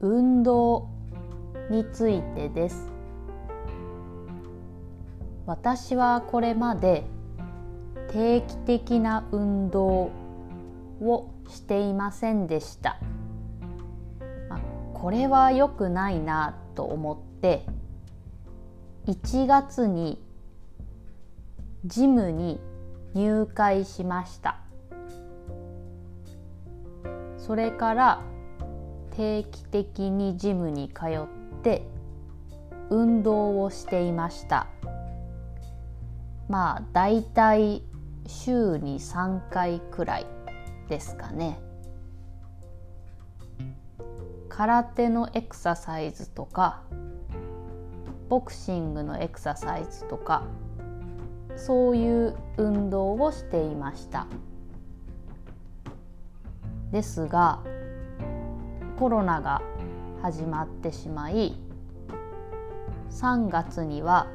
運動についてです。私はこれまで定期的な運動をしていませんでした、まあ、これは良くないなと思って1月にジムに入会しました。それから定期的にジムに通って運動をしていました。まあだいたい週に3回くらいですかね。空手のエクササイズとかボクシングのエクササイズとかそういう運動をしていました。ですがコロナが始まってしまい3月には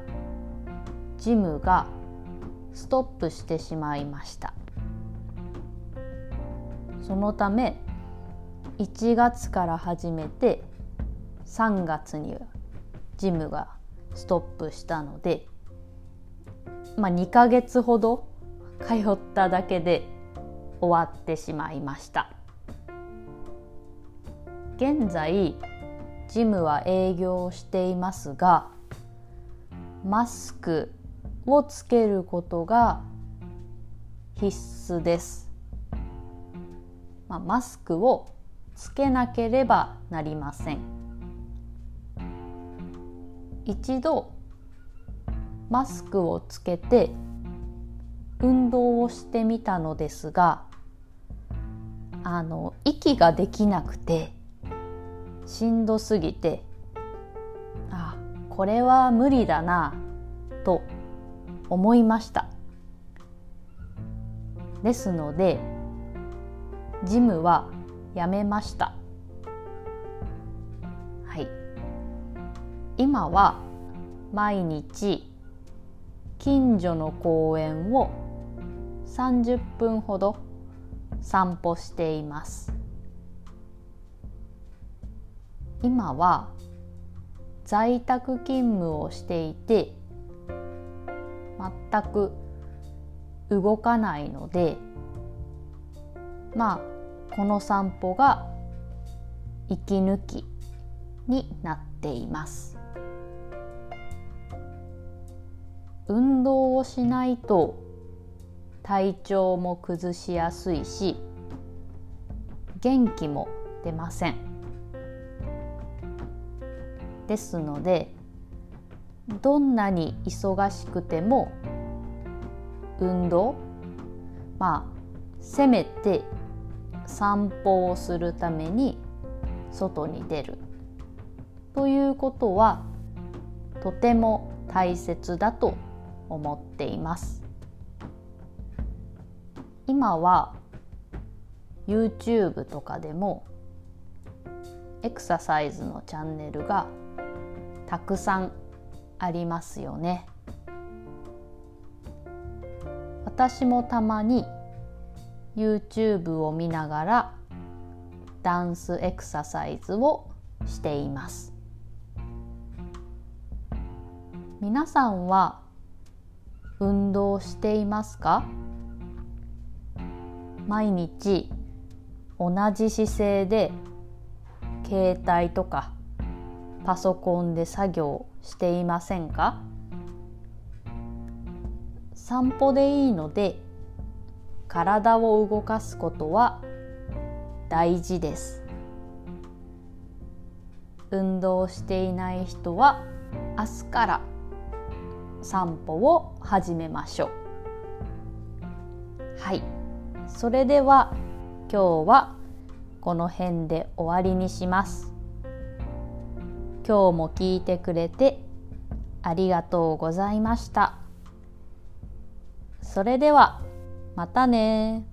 ジムがストップしてしまいました。そのため1月から始めて3月にジムがストップしたのでまあ、2ヶ月ほど通っただけで終わってしまいました現在ジムは営業していますがマスクをつけることが必須です、まあ、マスクをつけなければなりません。一度マスクをつけて運動をしてみたのですがあの息ができなくてしんどすぎてあこれは無理だなと思いました。ですのでジムはやめました。はい。今は毎日近所の公園を30分ほど散歩しています。今は在宅勤務をしていて全く動かないのでまあこの散歩が息抜きになっています。運動をしないと体調も崩しやすいし元気も出ません。ですのでどんなに忙しくても運動まあせめて散歩をするために外に出るということはとても大切だと思っています。今は YouTube とかでもエクササイズのチャンネルがたくさんありますよね。私もたまに YouTube を見ながらダンスエクササイズをしています。皆さんは運動していますか？毎日同じ姿勢で携帯とかパソコンで作業していませんか？散歩でいいので体を動かすことは大事です。運動していない人は明日から散歩を始めましょう。はい。それでは今日はこの辺で終わりにします。今日も聞いてくれてありがとうございました。それではまたね